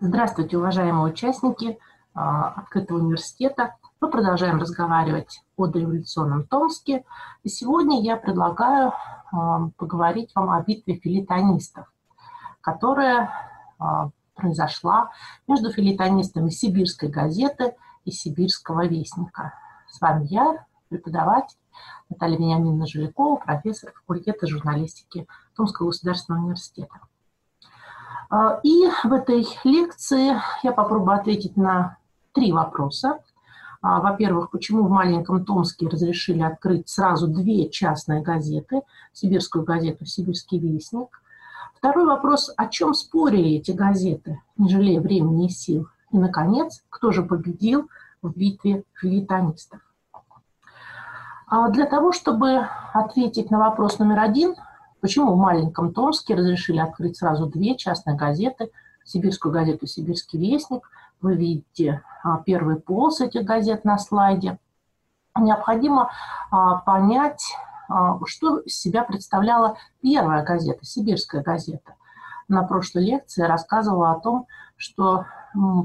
Здравствуйте, уважаемые участники а, Открытого университета. Мы продолжаем разговаривать о дореволюционном Томске. И сегодня я предлагаю а, поговорить вам о битве филитонистов, которая а, произошла между филитонистами Сибирской газеты и Сибирского вестника. С вами я, преподаватель Наталья Вениаминовна Жилякова, профессор факультета журналистики Томского государственного университета. А, и в этой лекции я попробую ответить на три вопроса. А, во-первых, почему в маленьком Томске разрешили открыть сразу две частные газеты, сибирскую газету «Сибирский вестник». Второй вопрос, о чем спорили эти газеты, не жалея времени и сил. И, наконец, кто же победил в битве филитонистов. А для того, чтобы ответить на вопрос номер один – Почему в маленьком Томске разрешили открыть сразу две частные газеты, сибирскую газету «Сибирский вестник». Вы видите а, первый полос этих газет на слайде. Необходимо а, понять, а, что из себя представляла первая газета, сибирская газета. На прошлой лекции рассказывала о том, что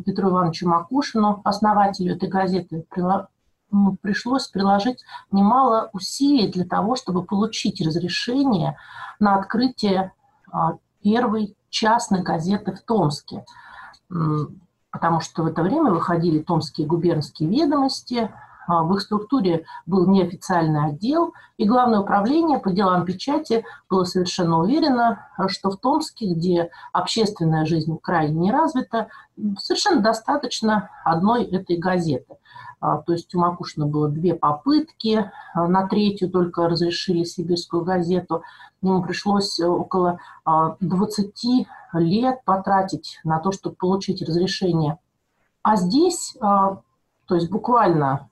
Петру Ивановичу Макушину, основателю этой газеты, пришлось приложить немало усилий для того, чтобы получить разрешение на открытие а, первой частной газеты в Томске. Потому что в это время выходили томские губернские ведомости, а, в их структуре был неофициальный отдел, и Главное управление по делам печати было совершенно уверено, что в Томске, где общественная жизнь крайне не развита, совершенно достаточно одной этой газеты. А, то есть у Макушина было две попытки, а, на третью только разрешили сибирскую газету. Ему пришлось около 20 лет потратить на то, чтобы получить разрешение. А здесь, то есть буквально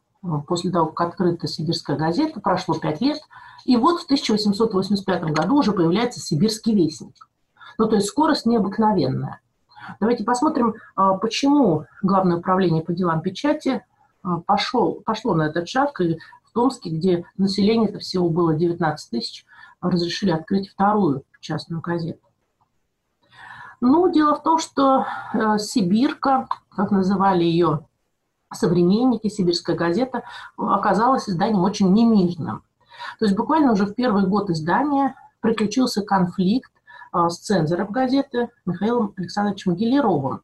после того, как открыта сибирская газета, прошло пять лет, и вот в 1885 году уже появляется «Сибирский вестник». Ну, то есть скорость необыкновенная. Давайте посмотрим, почему Главное управление по делам печати а, пошел, пошло на этот шаг, и в Томске, где население-то всего было 19 тысяч, разрешили открыть вторую частную газету. Ну, дело в том, что э, Сибирка, как называли ее современники, Сибирская газета, оказалась изданием очень немирным. То есть буквально уже в первый год издания приключился конфликт э, с цензором газеты Михаилом Александровичем Гелеровым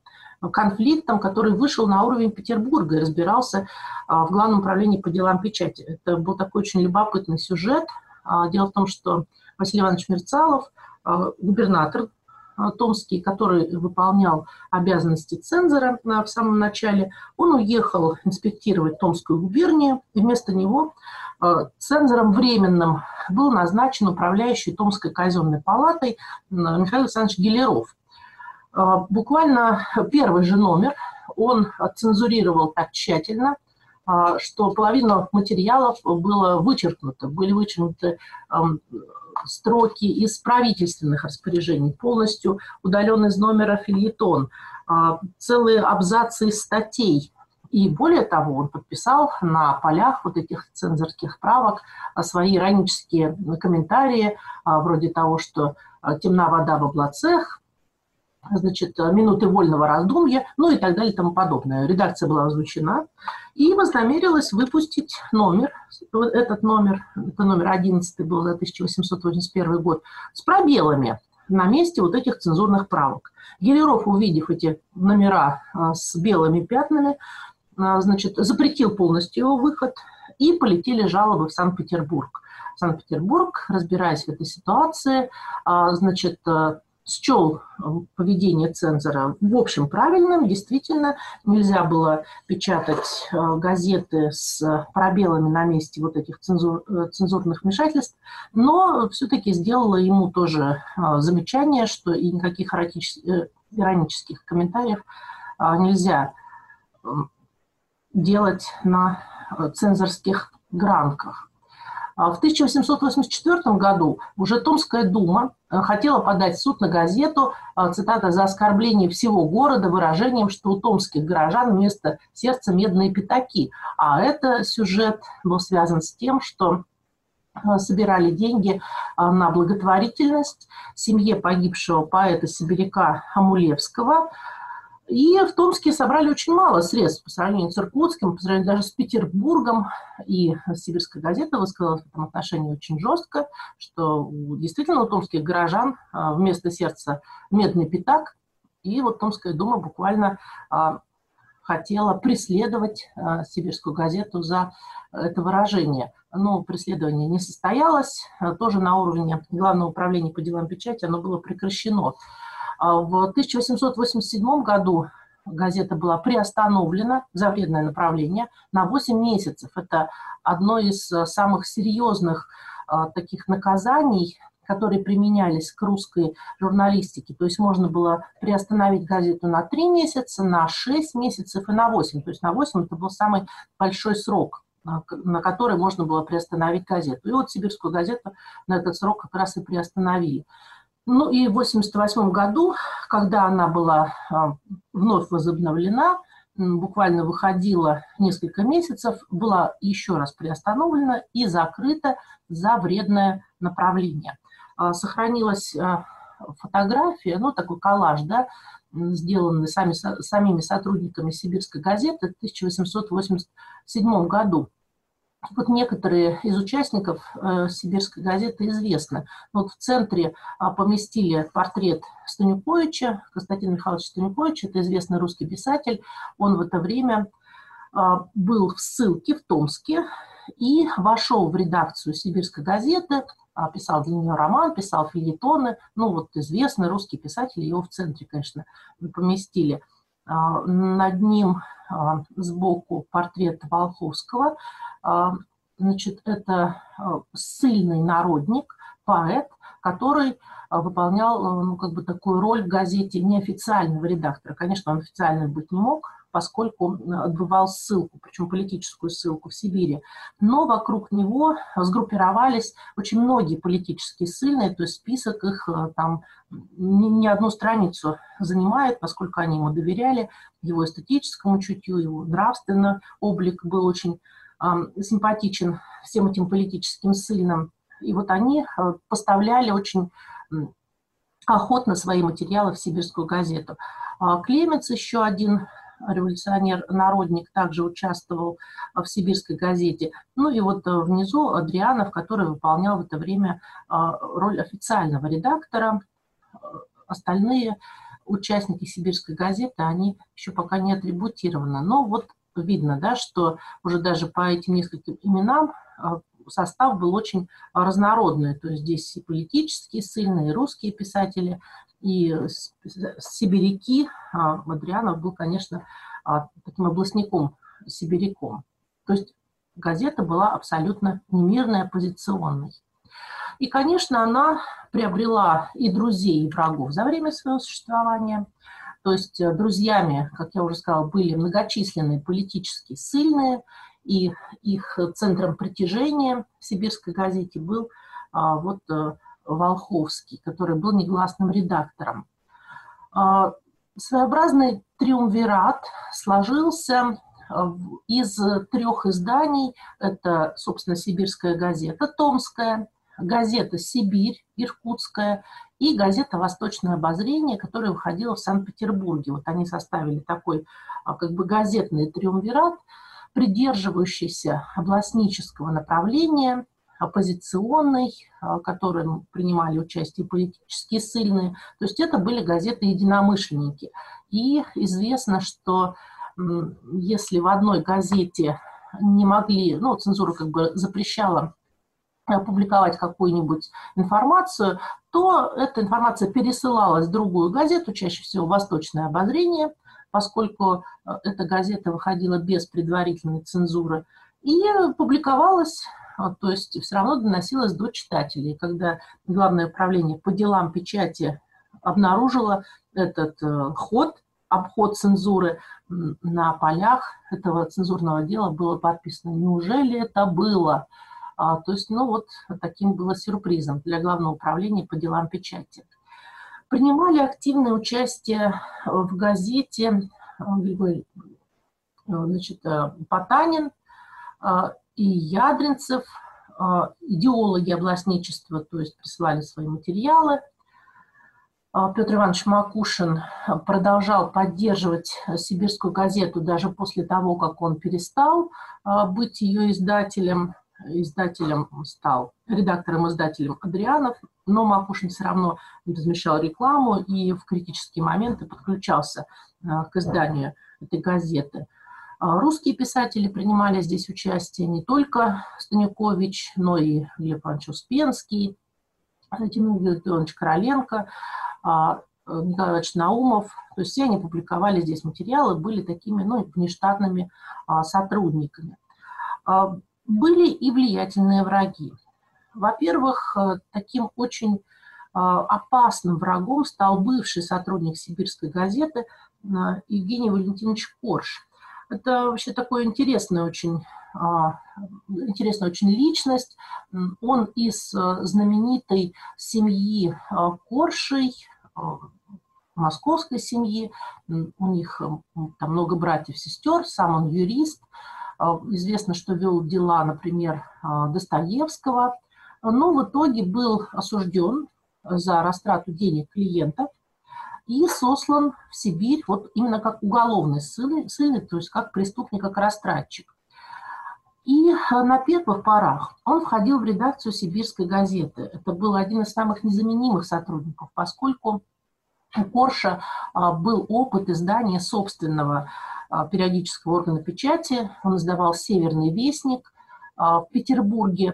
конфликтом, который вышел на уровень Петербурга и разбирался а, в Главном управлении по делам печати. Это был такой очень любопытный сюжет. А, дело в том, что Василий Иванович Мерцалов, губернатор Томский, который выполнял обязанности цензора в самом начале, он уехал инспектировать Томскую губернию, и вместо него цензором временным был назначен управляющий Томской казенной палатой Михаил Александрович Гелеров. А, буквально первый же номер он цензурировал так тщательно, а, что половина материалов было вычеркнуто, были вычеркнуты строки из правительственных распоряжений, полностью удален из номера фильетон, а, целые абзацы статей. И более того, он подписал на полях вот этих цензорских правок свои иронические комментарии, вроде того, что темна вода в облацах, значит, минуты вольного раздумья, ну и так далее и тому подобное. Редакция была озвучена и вознамерилась выпустить номер, этот номер, это номер 11 был за 1881 год, с пробелами на месте вот этих цензурных правок. Гелеров, увидев эти номера а, с белыми пятнами, а, значит, запретил полностью его выход, и полетели жалобы в Санкт-Петербург. Санкт-Петербург, разбираясь в этой ситуации, а, значит, счел э, поведение цензора в общем правильным. Действительно, нельзя было печатать э, газеты с пробелами на месте вот этих цензур, э, цензурных вмешательств, но все-таки сделала ему тоже замечание, что и никаких иронических комментариев нельзя делать на цензорских гранках. А в 1884 году уже Томская дума э, хотела подать в суд на газету, э, цитата, «за оскорбление всего города выражением, что у томских горожан вместо сердца медные пятаки». А это сюжет был связан с тем, что э, собирали деньги на благотворительность семье погибшего поэта-сибиряка Амулевского. И в Томске собрали очень мало средств по сравнению с Иркутским, по сравнению даже с Петербургом. И Сибирская газета высказалась в этом отношении очень жестко, что действительно у томских горожан а, вместо сердца медный пятак. И вот Томская дума буквально а, хотела преследовать а, Сибирскую газету за это выражение. Но преследование не состоялось. Тоже на уровне Главного управления по делам печати оно было прекращено. А в 1887 году газета была приостановлена за вредное направление на 8 месяцев. Это одно из э, самых серьезных э, таких наказаний, которые применялись к русской журналистике. То есть можно было приостановить газету на 3 месяца, на 6 месяцев и на 8. То есть на 8 это был самый большой срок э, на который можно было приостановить газету. И вот сибирскую газету на этот срок как раз и приостановили. Ну и в 1988 году, когда она была а, вновь возобновлена, буквально выходила несколько месяцев, была еще раз приостановлена и закрыта за вредное направление. А, сохранилась а, фотография, ну такой коллаж, да, сделанный сами, самими сотрудниками Сибирской газеты в 1887 году. Вот некоторые из участников э, сибирской газеты известны. Вот в центре а, поместили портрет Станюковича, Константина Михайловича Станюковича, это известный русский писатель. Он в это время а, был в ссылке в Томске и вошел в редакцию сибирской газеты, а, писал для нее роман, писал фильетоны. Ну вот известный русский писатель, его в центре, конечно, поместили. А, над ним а, сбоку портрет Волховского – а, значит, это сильный народник, поэт, который выполнял ну, как бы такую роль в газете неофициального редактора. Конечно, он официально быть не мог, поскольку отбывал ссылку, причем политическую ссылку в Сибири. Но вокруг него сгруппировались очень многие политические ссыльные, то есть список их там не одну страницу занимает, поскольку они ему доверяли, его эстетическому чутью, его нравственный облик был очень симпатичен всем этим политическим сыльным. И вот они э, поставляли очень охотно свои материалы в сибирскую газету. А Клеменц, еще один революционер-народник, также участвовал в сибирской газете. Ну и вот э, внизу Адрианов, который выполнял в это время а, роль официального редактора. Остальные участники сибирской газеты, они еще пока не атрибутированы. Но вот видно, да, что уже даже по этим нескольким именам а, состав был очень разнородный. То есть здесь и политические сильные, и русские писатели, и сибиряки. А, Адрианов был, конечно, а, таким областником, сибиряком. То есть газета была абсолютно немирной, оппозиционной. И, конечно, она приобрела и друзей, и врагов за время своего существования – то есть э, друзьями, как я уже сказала, были многочисленные политически сильные, и их центром притяжения в сибирской газете был а, вот э, Волховский, который был негласным редактором. А, своеобразный триумвират сложился э, из трех изданий. Это, собственно, «Сибирская газета», «Томская», газета «Сибирь», «Иркутская» и газета «Восточное обозрение», которая выходила в Санкт-Петербурге. Вот они составили такой а, как бы газетный триумвират, придерживающийся областнического направления, оппозиционный, а, в котором принимали участие политические сильные. То есть это были газеты-единомышленники. И известно, что если в одной газете не могли, ну, цензура как бы запрещала опубликовать какую-нибудь информацию, то эта информация пересылалась в другую газету, чаще всего «Восточное обозрение», поскольку э, эта газета выходила без предварительной цензуры, и публиковалась, э, то есть все равно доносилась до читателей. Когда Главное управление по делам печати обнаружило этот э, ход, обход цензуры на полях этого цензурного дела было подписано. Неужели это было? А, то есть, ну вот таким было сюрпризом для Главного управления по делам печати. Принимали активное участие в газете э, значит, э, Потанин э, и Ядринцев, идеологи областничества, то есть присылали свои материалы. Петр Иванович Макушин продолжал поддерживать «Сибирскую газету» даже после того, как он перестал быть ее издателем. Издателем стал редактором-издателем Адрианов, но Макушин все равно размещал рекламу и в критические моменты подключался а, к изданию этой газеты. Русские писатели принимали здесь участие не только Станикович, но и Лев Иванович Успенский, Тимур Леонидович Короленко, а, Николай Иванович Наумов, то есть все они публиковали здесь материалы, были такими ну, внештатными а, сотрудниками. А, были и влиятельные враги. Во-первых, э, таким очень опасным врагом стал бывший сотрудник сибирской газеты Евгений Валентинович Корж. Это вообще такой интересный очень, интересная очень личность. Он из э, знаменитой семьи Коршей, Э, московской семьи, у них э, там много братьев, сестер, сам он юрист, э, известно, что вел дела, например, Достоевского, но в итоге был осужден за растрату денег клиентов и сослан в Сибирь вот именно как уголовный ссыльный, ссыльный то есть как преступник, как растратчик. И на первых порах он входил в редакцию «Сибирской газеты». Это был один из самых незаменимых сотрудников, поскольку у Корша а, был опыт издания собственного периодического органа печати. Он издавал «Северный вестник» в Петербурге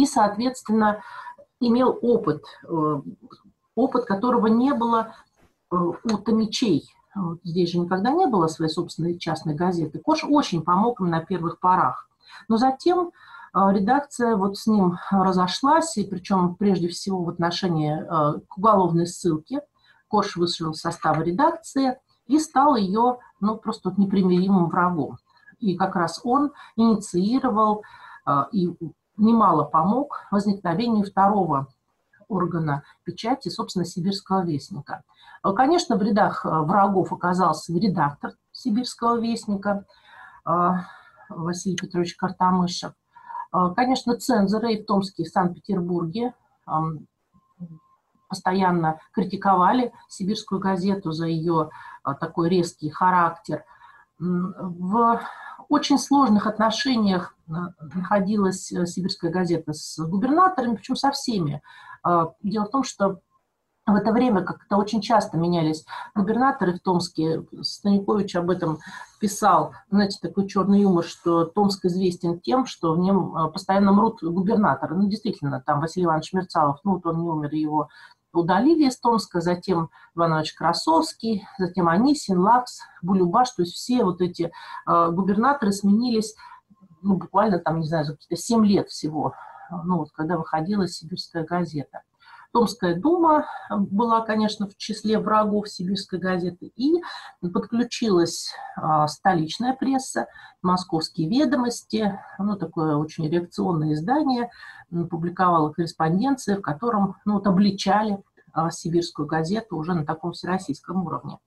и, соответственно, имел опыт, э, опыт которого не было э, у томичей. Здесь же никогда не было своей собственной частной газеты. Кош очень помог им на первых порах. Но затем редакция вот с ним разошлась, и причем прежде всего в отношении э, к уголовной ссылке – Кош вышел из состава редакции и стал ее ну, просто непримиримым врагом. И как раз он инициировал э, и немало помог возникновению второго органа печати, собственно, Сибирского вестника. Э, конечно, в рядах э, врагов оказался редактор Сибирского вестника Василий Петрович Картамышев. Конечно, цензоры и в Томске, и в Санкт-Петербурге постоянно критиковали сибирскую газету за ее такой резкий характер. В очень сложных отношениях находилась э, сибирская газета с губернаторами, причем со всеми. А, дело в том, что в это время как-то очень часто менялись губернаторы в Томске. Станикович об этом писал. Знаете, такой черный юмор, что Томск известен тем, что в нем постоянно мрут губернаторы. Ну, действительно, там Василий Иванович Мерцалов, ну, вот он не умер, его удалили Томска, затем Иванович Красовский, затем Анисин, Лакс, Булюбаш, то есть все вот эти э, губернаторы сменились, ну, буквально там, не знаю, за какие-то 7 лет всего, ну, вот когда выходила «Сибирская газета». Томская дума была, конечно, в числе врагов сибирской газеты, и подключилась столичная пресса, московские ведомости, ну, такое очень реакционное издание, публиковало корреспонденции, в котором ну, вот, обличали сибирскую газету уже на таком всероссийском уровне.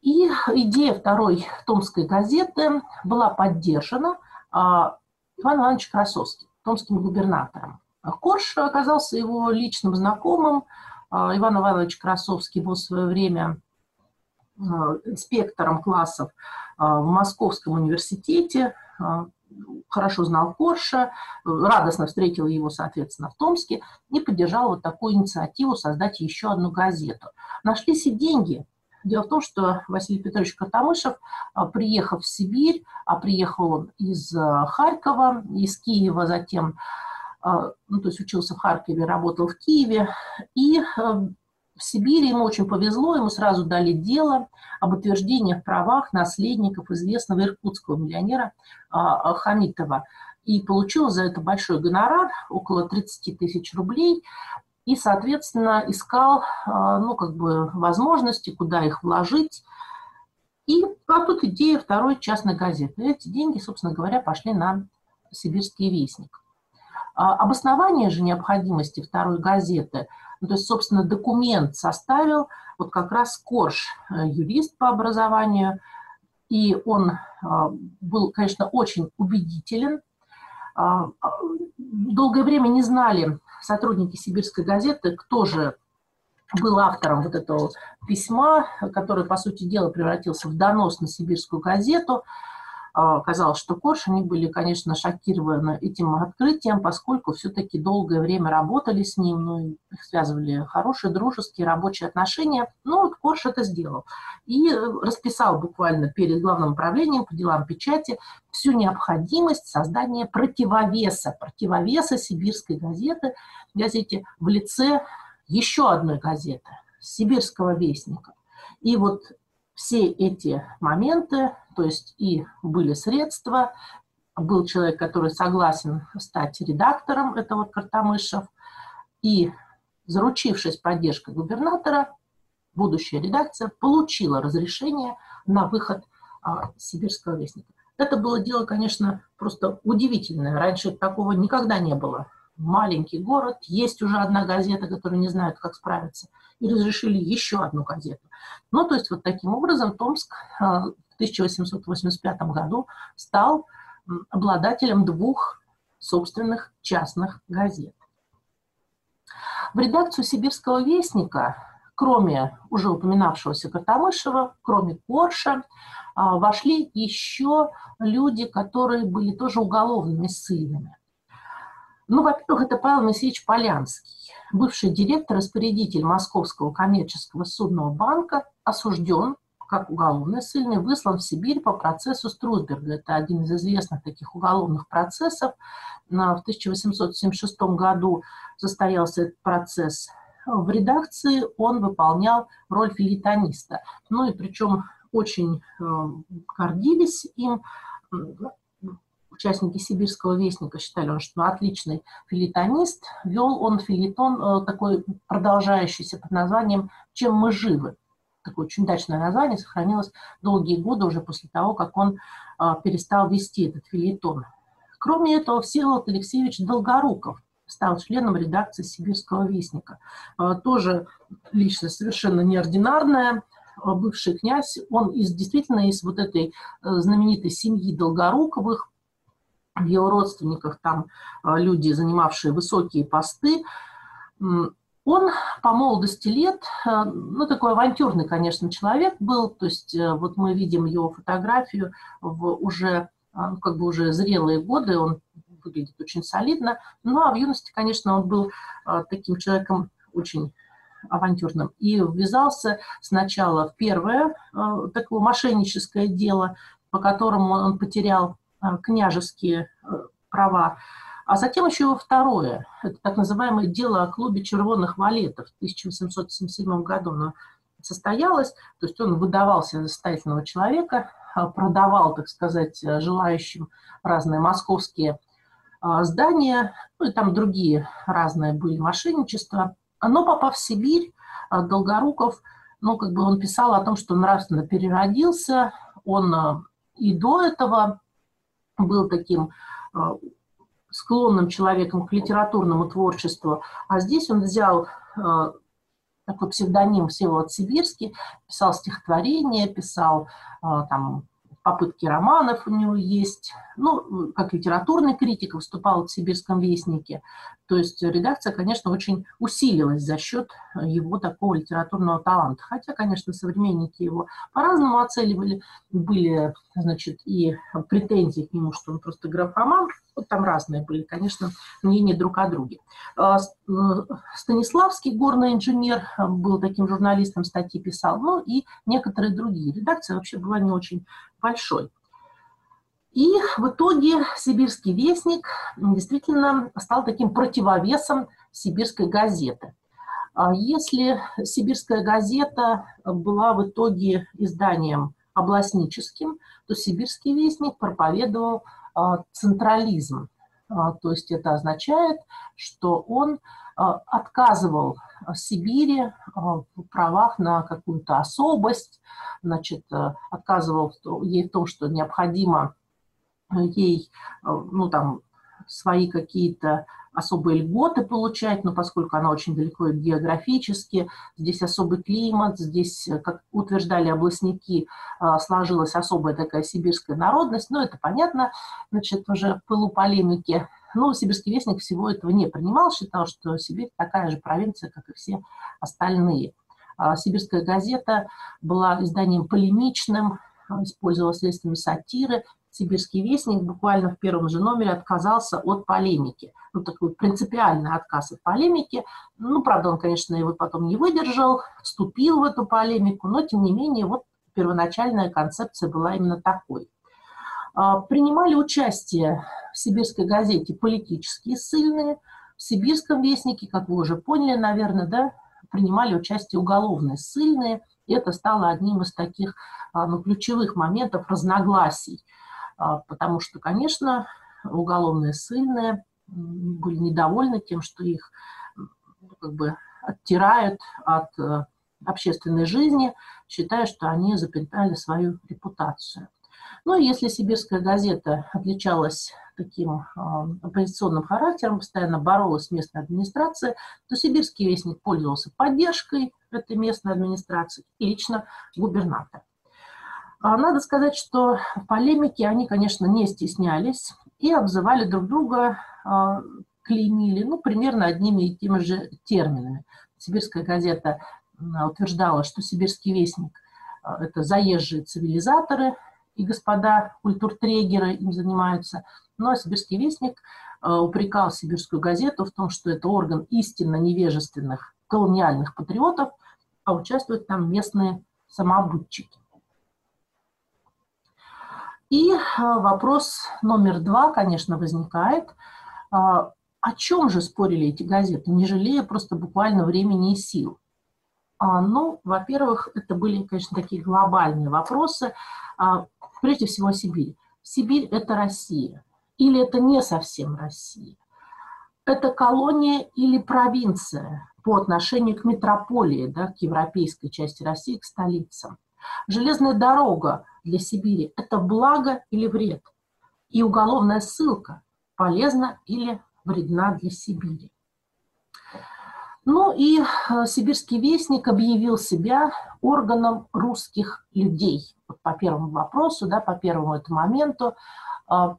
И идея второй томской газеты была поддержана а, Иваном Ивановичем Красовским, томским губернатором. Корж оказался его личным знакомым. А, Иван Иванович Красовский был в свое время а, инспектором классов а, в Московском университете, хорошо знал Корша, радостно встретил его, соответственно, в Томске и поддержал вот такую инициативу создать еще одну газету. Нашлись и деньги. Дело в том, что Василий Петрович Картамышев, приехав в Сибирь, а приехал он из Харькова, из Киева затем, а, ну, то есть учился в Харькове, работал в Киеве, и в Сибири ему очень повезло, ему сразу дали дело об утверждении в правах наследников известного иркутского миллионера а, Хамитова. И получил за это большой гонорар, около 30 тысяч рублей, и, соответственно, искал а, ну, как бы возможности, куда их вложить. И а тут идея второй частной газеты. Эти деньги, собственно говоря, пошли на «Сибирский вестник». А обоснование же необходимости второй газеты, ну, то есть, собственно, документ составил вот как раз Корж, э, юрист по образованию, и он а, был, конечно, очень убедителен. А, долгое время не знали сотрудники сибирской газеты, кто же был автором вот этого письма, который, по сути дела, превратился в донос на сибирскую газету. А, казалось, что Корж, они были, конечно, шокированы этим открытием, поскольку все-таки долгое время работали с ним, ну, их связывали хорошие, дружеские, рабочие отношения. Ну, вот Корж это сделал. И расписал буквально перед главным управлением по делам печати всю необходимость создания противовеса, противовеса сибирской газеты, газете в лице еще одной газеты, «Сибирского вестника». И вот все эти моменты, то есть и были средства, был человек, который согласен стать редактором, это вот Картамышев, и заручившись поддержкой губернатора, будущая редакция получила разрешение на выход а, «Сибирского вестника». Это было дело, конечно, просто удивительное. Раньше такого никогда не было маленький город, есть уже одна газета, которая не знает, как справиться, и разрешили еще одну газету. Ну, то есть вот таким образом Томск э, в 1885 году стал обладателем двух собственных частных газет. В редакцию «Сибирского вестника», кроме уже упоминавшегося Картамышева, кроме Корша, э, вошли еще люди, которые были тоже уголовными ссыльными. Ну, во-первых, это Павел Моисеевич Полянский, бывший директор-распорядитель Московского коммерческого судного банка, осужден как уголовный ссыльный, выслан в Сибирь по процессу Струсберга. Это один из известных таких уголовных процессов. В 1876 году состоялся этот процесс. В редакции он выполнял роль филитониста. Ну и причем очень э, гордились им участники «Сибирского вестника» считали, он, что отличный филитонист. Вел он филитон э, такой продолжающийся под названием «Чем мы живы?». Такое очень удачное название сохранилось долгие годы уже после того, как он э, перестал вести этот филитон. Кроме этого, Всеволод Алексеевич Долгоруков стал членом редакции «Сибирского вестника». Э, тоже личность совершенно неординарная, бывший князь, он из, действительно из вот этой знаменитой семьи Долгоруковых, в его родственниках там а, люди, занимавшие высокие посты. Он по молодости лет, а, ну, такой авантюрный, конечно, человек был, то есть э, вот мы видим его фотографию в уже, ну, как бы уже зрелые годы, он выглядит очень солидно, ну, а в юности, конечно, он был таким человеком очень авантюрным. И ввязался сначала в первое такое мошенническое дело, по которому он потерял Э, княжеские э, права, а затем еще второе, это так называемое дело о клубе червонных валетов. В 1877 году оно состоялось, то есть он выдавался за состоятельного человека, э, продавал, так сказать, желающим разные московские здания, ну и там другие разные были мошенничества. Но попав в Сибирь, Долгоруков, ну, как бы он писал о том, что нравственно переродился, он и до этого был таким а, склонным человеком к литературному творчеству, а здесь он взял а, такой псевдоним Всеволод Сибирский, писал стихотворения, писал а, там попытки романов у него есть. Ну, как литературный критик выступал в «Сибирском вестнике». То есть редакция, конечно, очень усилилась за счет его такого литературного таланта. Хотя, конечно, современники его по-разному оценивали. Были, значит, и претензии к нему, что он просто графоман. Вот там разные были, конечно, мнения друг о друге. А, э, Станиславский, горный инженер, был таким журналистом, статьи писал. Ну и некоторые другие. Редакция вообще была не очень большой. И в итоге «Сибирский вестник» действительно стал таким противовесом сибирской газеты. А если «Сибирская газета» была в итоге изданием областническим, то «Сибирский вестник» проповедовал а, централизм. А, то есть это означает, что он отказывал Сибири в правах на какую-то особость, значит, отказывал ей в том, что необходимо ей, э, ну, там, свои какие-то особые льготы получать, но поскольку она очень далеко географически, здесь особый климат, здесь, э, как утверждали областники, э, сложилась особая такая сибирская народность, но это понятно, значит, уже в пылу полемики Но Сибирский вестник всего этого не принимал, считал, что Сибирь такая же провинция, как и все остальные. А Сибирская газета была изданием полемичным, использовала средствами сатиры. Сибирский вестник буквально в первом же номере отказался от полемики. Ну, такой принципиальный отказ от полемики. Ну, правда, он, конечно, его потом не выдержал, вступил в эту полемику, но, тем не менее, вот первоначальная концепция была именно такой. А, принимали участие в «Сибирской газете» политические ссыльные, в «Сибирском вестнике», как вы уже поняли, наверное, да, принимали участие уголовные ссыльные, это стало одним из таких а, ну, ключевых моментов разногласий, а, потому что, конечно, уголовные ссыльные были недовольны тем, что их ну, как бы оттирают от э, общественной жизни, считая, что они запятнали свою репутацию. Ну если сибирская газета отличалась таким э, оппозиционным характером, постоянно боролась с местной администрацией, то сибирский вестник пользовался поддержкой этой местной администрации и лично губернатор. А надо сказать, что в полемике они, конечно, не стеснялись и обзывали друг друга, э, клеймили, ну, примерно одними и теми же терминами. Сибирская газета утверждала, что сибирский вестник это заезжие цивилизаторы, и господа культуртрегеры им занимаются. Ну а сибирский вестник э, упрекал сибирскую газету в том, что это орган истинно невежественных колониальных патриотов, а участвуют там местные самообудчики. И э, вопрос номер два, конечно, возникает. О чем же спорили эти газеты, не жалея просто буквально времени и сил? А, ну, во-первых, это были, конечно, такие глобальные вопросы, а, прежде всего о Сибири. Сибирь – это Россия, или это не совсем Россия. Это колония или провинция по отношению к метрополии, да, к европейской части России, к столицам. Железная дорога для Сибири – это благо или вред? И уголовная ссылка полезна или вредна для Сибири? Ну и э, Сибирский вестник объявил себя органом русских людей. По первому вопросу, да, по первому этому моменту. Э,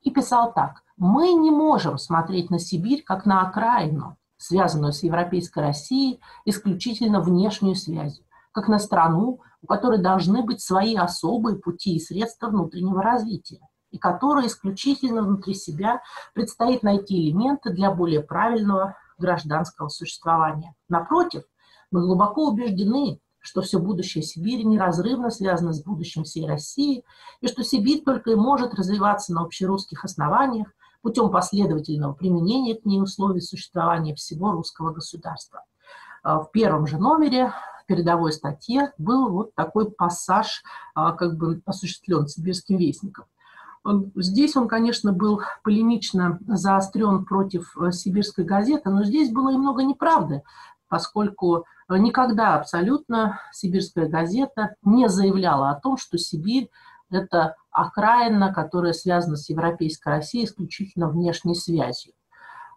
и писал так. Мы не можем смотреть на Сибирь как на окраину, связанную с европейской Россией исключительно внешнюю связью, как на страну, у которой должны быть свои особые пути и средства внутреннего развития, и которой исключительно внутри себя предстоит найти элементы для более правильного гражданского существования. Напротив, мы глубоко убеждены, что все будущее Сибири неразрывно связано с будущим всей России, и что Сибирь только и может развиваться на общерусских основаниях путем последовательного применения к ней условий существования всего русского государства. А, в первом же номере передовой статье был вот такой пассаж, а, как бы осуществлен сибирским вестником. Здесь он, конечно, был полемично заострен против э, сибирской газеты, но здесь было и много неправды, поскольку никогда абсолютно сибирская газета не заявляла о том, что Сибирь – это окраина, которая связана с европейской Россией исключительно внешней связью.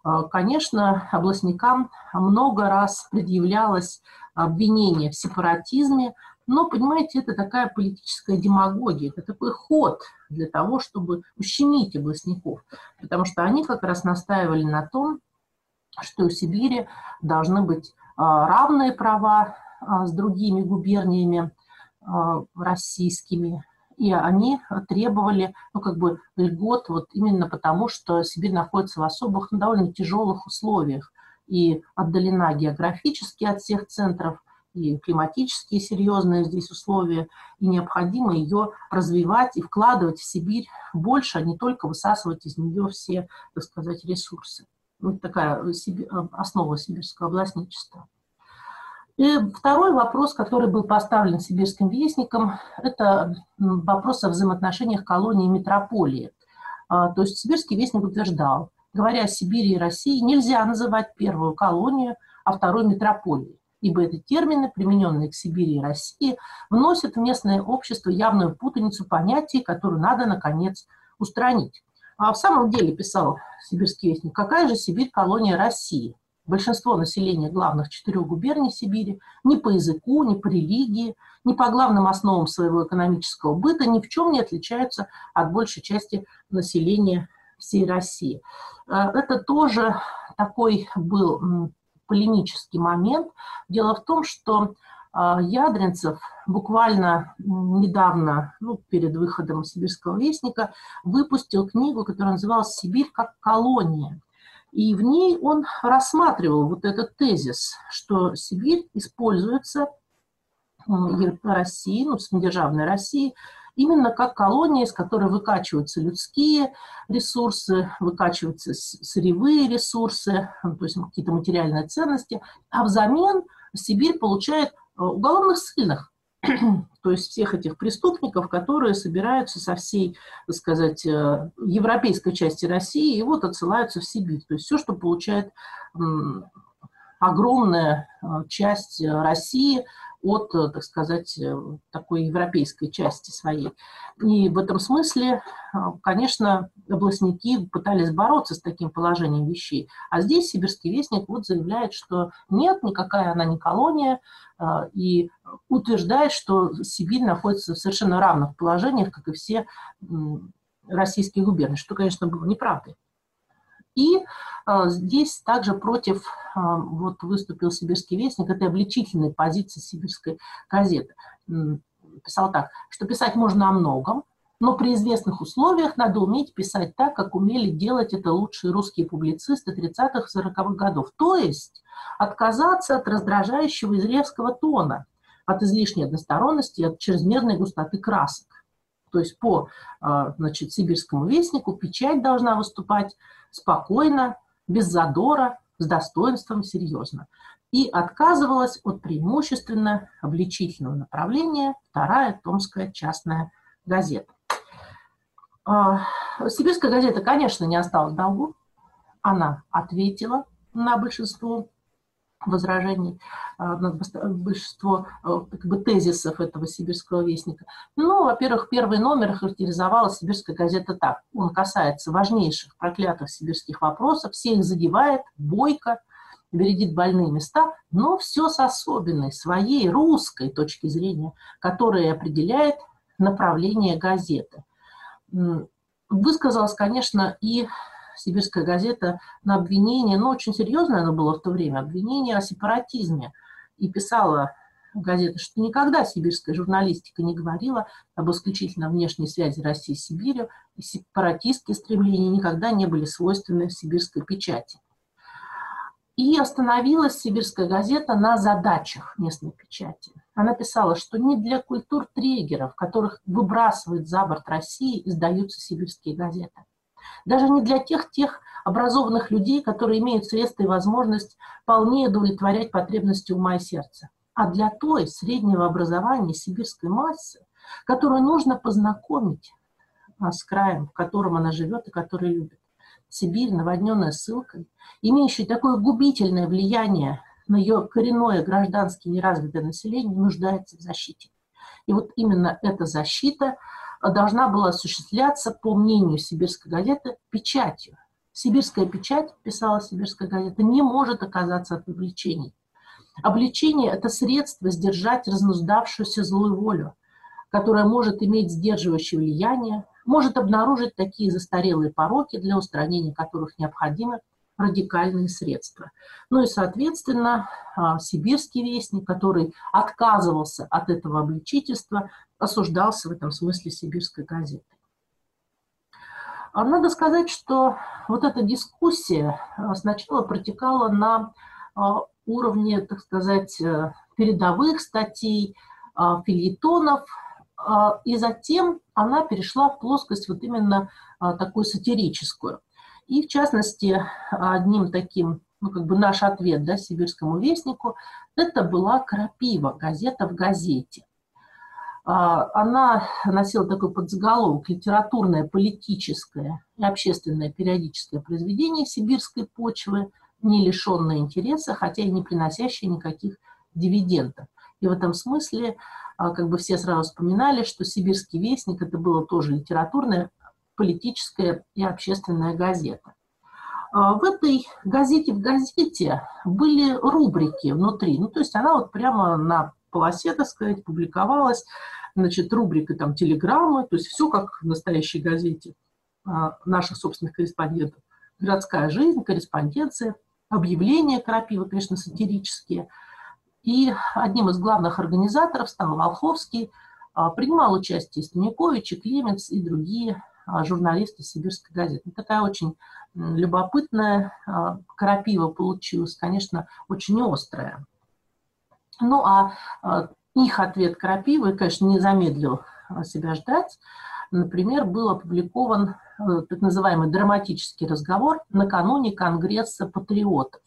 Э, конечно, областникам много раз предъявлялось обвинение в сепаратизме – но, понимаете, это такая политическая демагогия, это такой ход для того, чтобы ущемить областников, потому что они как раз настаивали на том, что у Сибири должны быть равные права а, с другими губерниями а, российскими, и они требовали, ну, как бы, льгот вот именно потому, что Сибирь находится в особых, ну, довольно тяжелых условиях и отдалена географически от всех центров – и климатические серьезные здесь условия, и необходимо ее развивать и вкладывать в Сибирь больше, а не только высасывать из нее все, так сказать, ресурсы. Вот такая основа сибирского областничества. И второй вопрос, который был поставлен сибирским вестником, это вопрос о взаимоотношениях колонии и метрополии. А, то есть сибирский вестник утверждал, говоря о Сибири и России, нельзя называть первую колонию, а второй метрополией ибо эти термины, примененные к Сибири и России, вносят в местное общество явную путаницу понятий, которую надо, наконец, устранить. А в самом деле, писал Сибирский вестник, какая же Сибирь колония России? Большинство населения главных четырех губерний Сибири ни по языку, ни по религии, ни по главным основам своего экономического быта ни в чем не отличаются от большей части населения всей России. Это тоже такой был полемический момент. Дело в том, что Ядринцев буквально недавно, ну, перед выходом «Сибирского вестника», выпустил книгу, которая называлась «Сибирь как колония». И в ней он рассматривал вот этот тезис, что Сибирь используется России, ну, самодержавной России, именно как колония, из которой выкачиваются людские ресурсы, выкачиваются сырьевые ресурсы, ну, то есть какие-то материальные ценности, а взамен Сибирь получает уголовных ссыльных, то есть всех этих преступников, которые собираются со всей, так сказать, э, европейской части России и вот отсылаются в Сибирь. То есть все, что получает огромная э, часть России от, э, так сказать, э, такой европейской части своей. И в этом смысле, э, конечно, областники пытались бороться с таким положением вещей. А здесь Сибирский вестник вот заявляет, что нет, никакая она не колония, и утверждает, что Сибирь находится в совершенно равных положениях, как и все российские губернии, что, конечно, было неправдой. И э, здесь также против э, вот выступил Сибирский вестник этой обличительной позиции сибирской газеты. Писал так, что писать можно о многом, но при известных условиях надо уметь писать так, как умели делать это лучшие русские публицисты 30-х, 40-х годов. То есть отказаться от раздражающего изревского тона, от излишней односторонности, от чрезмерной густоты красок. То есть по э, значит, сибирскому вестнику печать должна выступать спокойно, без задора, с достоинством, серьезно. И отказывалась от преимущественно обличительного направления вторая томская частная газета. А, Сибирская газета, конечно, не осталась в долгу. Она ответила на большинство возражений, а, на большинство а, как бы, тезисов этого сибирского вестника. Ну, во-первых, первый номер характеризовала сибирская газета так. Он касается важнейших проклятых сибирских вопросов, все их задевает, бойко, бередит больные места, но все с особенной, своей русской точки зрения, которая определяет направление газеты. Высказалась, конечно, и сибирская газета на обвинение, ну, очень серьезное оно было в то время, обвинение о сепаратизме. И писала газета, что никогда сибирская журналистика не говорила об исключительно внешней связи России с Сибирью, и сепаратистские стремления никогда не были свойственны сибирской печати. И остановилась сибирская газета на задачах местной печати. Она писала, что не для культур трегеров, которых выбрасывает за борт России, издаются сибирские газеты. Даже не для тех, тех образованных людей, которые имеют средства и возможность вполне удовлетворять потребности ума и сердца, а для той среднего образования сибирской массы, которую нужно познакомить а, с краем, в котором она живет и который любит. Сибирь, наводненная ссылкой, имеющая такое губительное влияние на ее коренное гражданское неразвитое население, нуждается в защите. И вот именно эта защита – должна была осуществляться, по мнению Сибирской газеты, печатью. Сибирская печать, писала Сибирская газета, не может оказаться от обличений. Обличение – это средство сдержать разнуздавшуюся злую волю, которая может иметь сдерживающее влияние, может обнаружить такие застарелые пороки, для устранения которых необходимы радикальные средства. Ну и, соответственно, а, сибирский вестник, который отказывался от этого обличительства, осуждался в этом смысле сибирской газетой. А надо сказать, что вот эта дискуссия а, сначала протекала на уровне, так сказать, э, передовых статей, фильетонов, и затем она перешла в плоскость вот именно такую сатирическую – и, в частности, одним таким, ну, как бы наш ответ, да, сибирскому вестнику, это была «Крапива», газета в газете. А, она носила такой подзаголовок «Литературное, политическое и общественное периодическое произведение сибирской почвы, не лишенное интереса, хотя и не приносящее никаких дивидендов». И в этом смысле а, как бы все сразу вспоминали, что «Сибирский вестник» это было тоже литературное, политическая и общественная газета. А, в этой газете в газете были рубрики внутри, ну то есть она вот прямо на полосе, так сказать, публиковалась, значит, рубрика там телеграммы, то есть все как в настоящей газете. наших собственных корреспондентов. Городская жизнь, корреспонденция, объявления крапивы, конечно, сатирические. И одним из главных организаторов стал Волховский. Принимал участие Станикович, и Клеменц и другие журналисты Сибирской газеты. Такая очень любопытная крапива получилась, конечно, очень острая. Ну, а их ответ крапивы, конечно, не замедлил себя ждать. Например, был опубликован э, так называемый драматический разговор накануне Конгресса патриотов.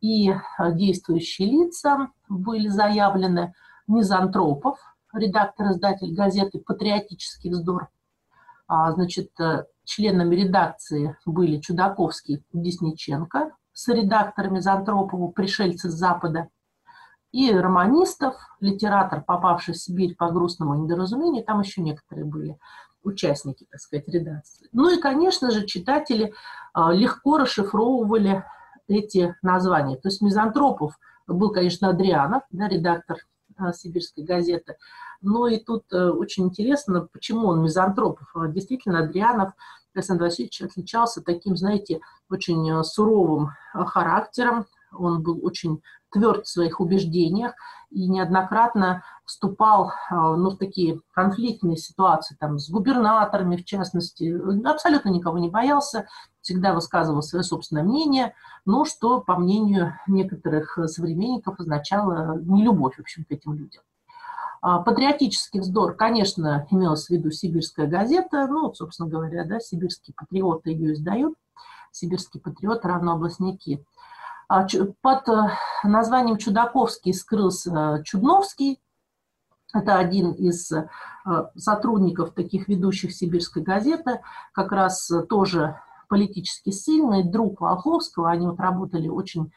И действующие лица были заявлены Мизантропов, редактор-издатель газеты «Патриотический вздор». А, значит, э, членами редакции были Чудаковский Десниченко, с редактором Мизантропову «Пришельцы с Запада», и романистов, литератор, попавший в Сибирь по грустному недоразумению, там еще некоторые были участники, так сказать, редакции. Ну и, конечно же, читатели а, легко расшифровывали эти названия. То есть Мизантропов был, конечно, Адрианов, да, редактор а, сибирской газеты. Но и тут э, очень интересно, почему он Мизантропов. А, действительно, Адрианов Александр Васильевич отличался таким, знаете, очень э, суровым характером. Он был очень тверд в своих убеждениях и неоднократно вступал ну, в такие конфликтные ситуации там, с губернаторами, в частности, абсолютно никого не боялся, всегда высказывал свое собственное мнение, но что, по мнению некоторых современников, означало нелюбовь, в общем, к этим людям. А, патриотический вздор, конечно, имелась в виду «Сибирская газета», ну, собственно говоря, да, «Сибирские патриоты» ее издают, «Сибирские патриоты» равно областники – а, под э, названием Чудаковский скрылся Чудновский. Это один из э, сотрудников таких ведущих сибирской газеты, как раз тоже политически сильный, друг Волховского. Они вот работали очень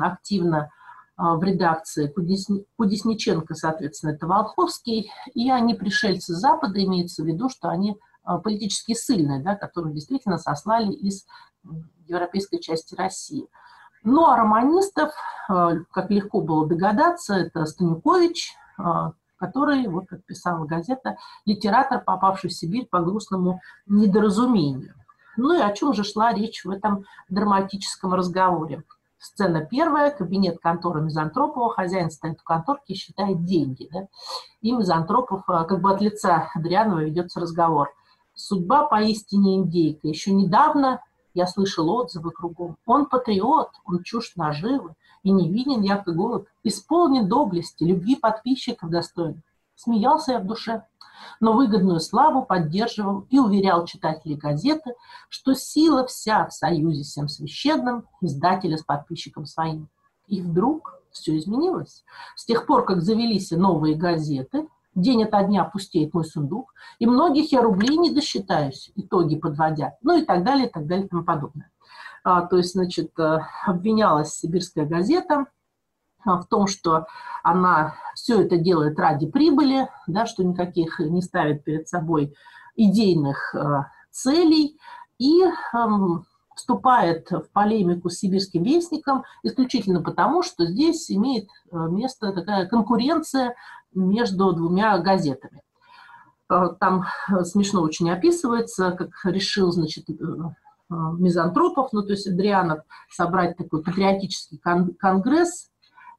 активно в редакции Кудесниченко, соответственно, это Волховский, и они пришельцы Запада, имеется в виду, что они а, политически сильные, да, которые действительно сослали из европейской части России. Ну, а романистов, э, как легко было догадаться, это Станюкович, который, вот как писала газета, литератор, попавший в Сибирь по грустному недоразумению. Ну и о чем же шла речь в этом драматическом разговоре? Сцена первая, кабинет конторы Мизантропова, хозяин стоит в конторке и считает деньги. Да? И Мизантропов, э, как бы от лица Адрианова ведется разговор. Судьба поистине индейка. Еще недавно я слышал отзывы кругом. Он патриот, он чушь наживы и невинен, яко голод, исполнен доблести, любви подписчиков достоин. Смеялся я в душе, но выгодную славу поддерживал и уверял читателей газеты, что сила вся в союзе всем священным, издателя с подписчиком своим. И вдруг все изменилось. С тех пор, как завелись новые газеты, День ото дня пустеет мой сундук, и многих я рублей не досчитаюсь, итоги подводя, ну и так далее, и так далее, и тому подобное. А, то есть, значит, э, обвинялась сибирская газета в том, что она все это делает ради прибыли, да, что никаких не ставит перед собой идейных э, целей, и эм, вступает в полемику с сибирским вестником исключительно потому, что здесь имеет э, место такая конкуренция между двумя газетами. Э, там э, смешно очень описывается, как решил, значит, Мизантропов, ну, то есть Адрианов, собрать такой патриотический конгресс,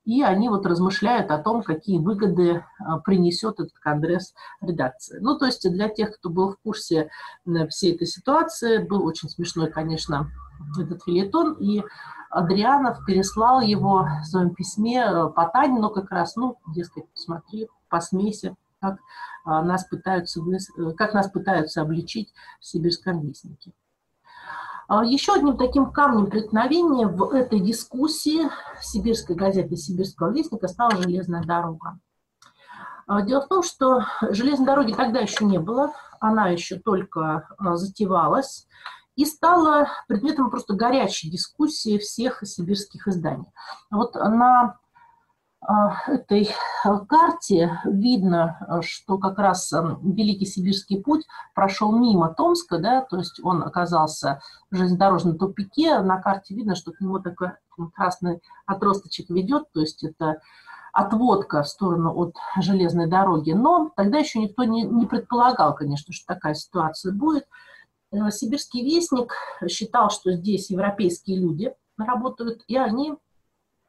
и они вот размышляют о том, какие выгоды принесет этот конгресс редакции. Ну, то есть для тех, кто был в курсе всей этой ситуации, был очень смешной, конечно, этот филетон, и Адрианов переслал его в своем письме э, Потанину как раз, ну, дескать, посмотри, посмейся, как а, нас пытаются, э, как нас пытаются обличить в сибирском вестнике. А, еще одним таким камнем преткновения в этой дискуссии сибирской газеты «Сибирского вестника» стала железная дорога. А, дело в том, что железной дороги тогда еще не было, она еще только затевалась, и стала предметом просто горячей дискуссии всех сибирских изданий. Вот на а, этой карте видно, что как раз Великий Сибирский путь прошел мимо Томска, да, то есть он оказался в железнодорожном тупике. На карте видно, что к нему такой красный отросточек ведет, то есть это отводка в сторону от железной дороги. Но тогда еще никто не, не предполагал, конечно, что такая ситуация будет. Э, Сибирский вестник считал, что здесь европейские люди работают, и они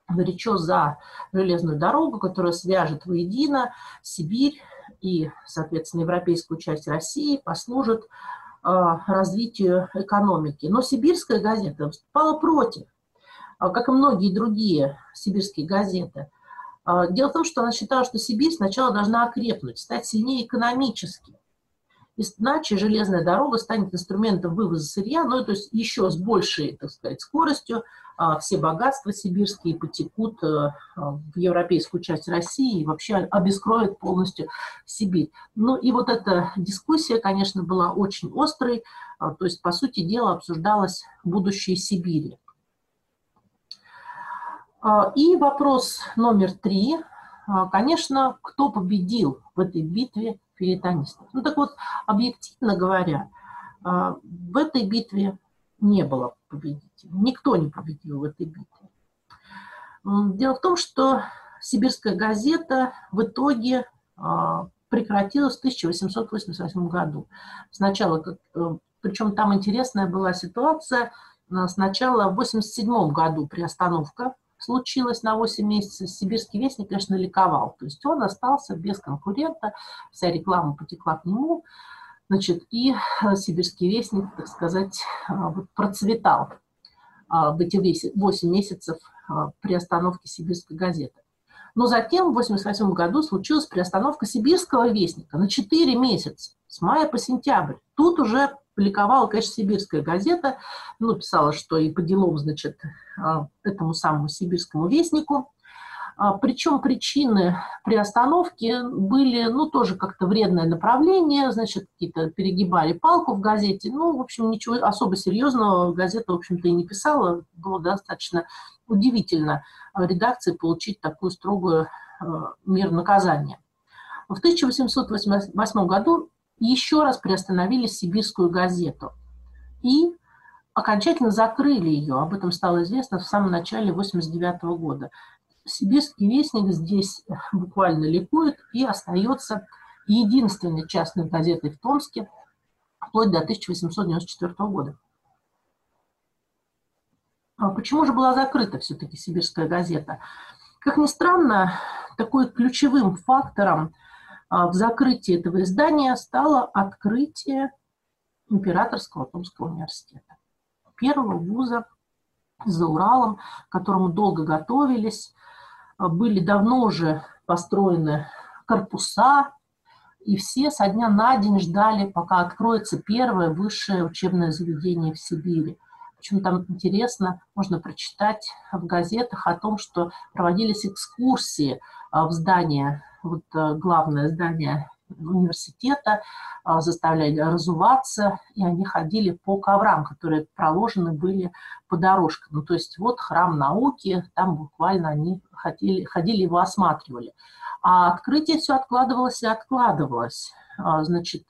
горячо за железную дорогу, которая свяжет воедино Сибирь и, соответственно, европейскую часть России, послужит э, развитию экономики. Но сибирская газета выступала против, как и многие другие сибирские газеты. Дело в том, что она считала, что Сибирь сначала должна окрепнуть, стать сильнее экономически. Иначе железная дорога станет инструментом вывоза сырья, ну, то есть еще с большей, так сказать, скоростью а, все богатства сибирские потекут а, в европейскую часть России и вообще обескроют полностью Сибирь. Ну и вот эта дискуссия, конечно, была очень острой, а, то есть, по сути дела, обсуждалось будущее Сибири. И вопрос номер три. Конечно, кто победил в этой битве филитонистов. Ну так вот, объективно говоря, а, в этой битве не было победителя. Никто не победил в этой битве. Дело в том, что сибирская газета в итоге а, прекратилась в 1888 году. Сначала, э, причем там интересная была ситуация, сначала в 1987 году приостановка случилось на 8 месяцев, Сибирский вестник, конечно, ликовал. То есть он остался без конкурента, вся реклама потекла к нему, значит, и э, Сибирский вестник, так сказать, э, процветал э, в эти 8 месяцев при остановке Сибирской газеты. Но затем в 1988 году случилась приостановка Сибирского вестника на 4 месяца, с мая по сентябрь. Тут уже публиковала, конечно, сибирская газета, ну, писала, что и по делам, значит, а, этому самому сибирскому вестнику. А, Причем причины приостановки были, ну, тоже как-то вредное направление, значит, какие-то перегибали палку в газете. Ну, в общем, ничего особо серьезного газета, в общем-то, и не писала. Было достаточно удивительно редакции получить такую строгую а, меру наказания. В 1888 году еще раз приостановили сибирскую газету и окончательно закрыли ее. Об этом стало известно в самом начале 89 года. Сибирский вестник здесь буквально ликует и остается единственной частной газетой в Томске вплоть до 1894 года. А почему же была закрыта все-таки сибирская газета? Как ни странно, такой ключевым фактором в закрытии этого издания стало открытие Императорского Томского университета. Первого вуза за Уралом, к которому долго готовились. А, были давно уже построены корпуса, и все со дня на день ждали, пока откроется первое высшее учебное заведение в Сибири. Причем там интересно, можно прочитать в газетах о том, что проводились экскурсии а, в здание вот э, главное здание университета, а, заставляли разуваться, и они ходили по коврам, которые проложены были по дорожкам. Ну, то есть вот храм науки, там буквально они ходили, ходили его осматривали. А открытие все откладывалось и откладывалось. А, значит,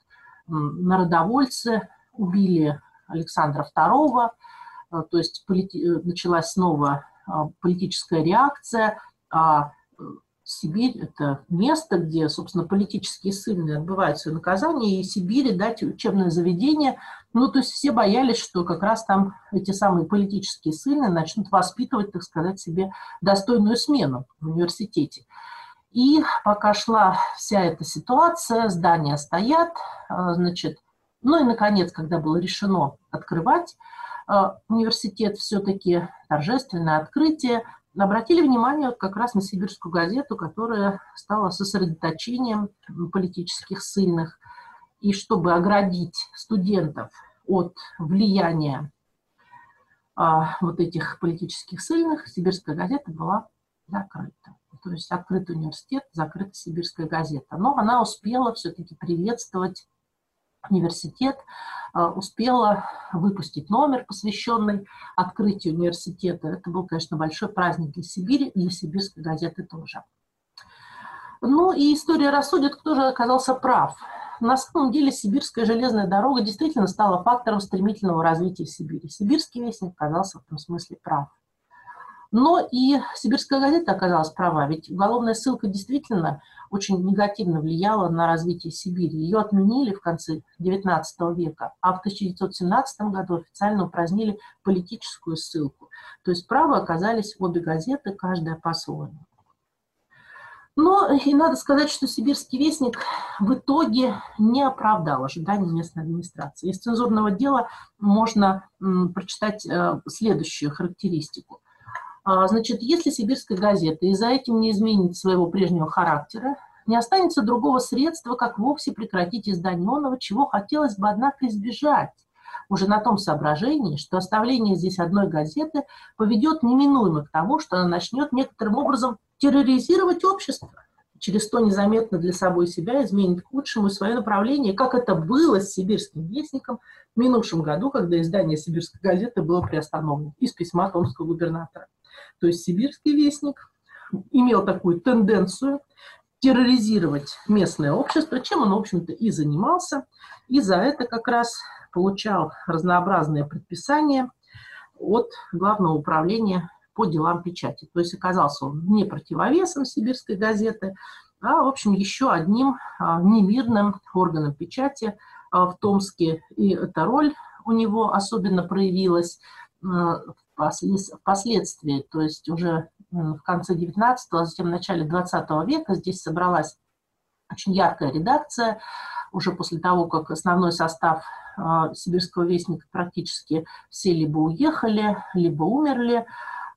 народовольцы убили Александра II, то есть полити... началась снова политическая реакция, а Сибирь – это место, где, собственно, политические ссыльные отбывают свое наказание, и Сибири дать учебное заведение. Ну, то есть все боялись, что как раз там эти самые политические ссыльные начнут воспитывать, так сказать, себе достойную смену в университете. И пока шла вся эта ситуация, здания стоят, значит, ну и, наконец, когда было решено открывать университет, все-таки торжественное открытие – обратили внимание как раз на сибирскую газету, которая стала сосредоточением политических ссыльных. И чтобы оградить студентов от влияния а, вот этих политических ссыльных, сибирская газета была закрыта. То есть открыт университет, закрыта сибирская газета. Но она успела все-таки приветствовать университет а, успела выпустить номер, посвященный открытию университета. Это был, конечно, большой праздник для Сибири и для сибирской газеты тоже. Ну и история рассудит, кто же оказался прав. На самом деле сибирская железная дорога действительно стала фактором стремительного развития Сибири. Сибирский вестник оказался в этом смысле прав. Но и «Сибирская газета» оказалась права, ведь уголовная ссылка действительно очень негативно влияла на развитие Сибири. Ее отменили в конце XIX века, а в 1917 году официально упразднили политическую ссылку. То есть правы оказались обе газеты, каждая по-своему. Но и надо сказать, что «Сибирский вестник» в итоге не оправдал ожиданий местной администрации. Из цензурного дела можно прочитать э, следующую характеристику. А, значит, если «Сибирская газета» и за этим не изменит своего прежнего характера, не останется другого средства, как вовсе прекратить издание онного, чего хотелось бы, однако, избежать уже на том соображении, что оставление здесь одной газеты поведет неминуемо к тому, что она начнет некоторым образом терроризировать общество. Через то незаметно для собой себя изменит к лучшему свое направление, как это было с «Сибирским вестником» в минувшем году, когда издание «Сибирской газеты» было приостановлено из письма томского губернатора. То есть «Сибирский вестник» имел такую тенденцию терроризировать местное общество, чем он, в общем-то, и занимался. И за это как раз получал разнообразные предписания от Главного управления по делам печати. То есть оказался он не противовесом сибирской газеты, а, в общем, еще одним а, немирным органом печати а, в Томске. И эта роль у него особенно проявилась впоследствии, то есть уже в конце 19-го, а затем в начале 20 века здесь собралась очень яркая редакция, уже после того, как основной состав «Сибирского вестника» практически все либо уехали, либо умерли,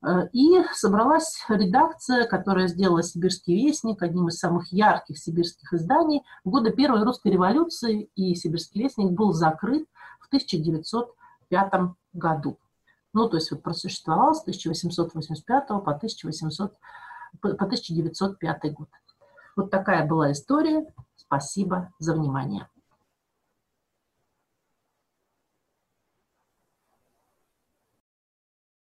Э, и собралась редакция, которая сделала «Сибирский вестник» одним из самых ярких сибирских изданий. В годы Первой русской революции и «Сибирский вестник» был закрыт в 1905 году. Ну, то есть вот просуществовал с 1885 по, 1800, по 1905 год. Вот такая была история. Спасибо за внимание.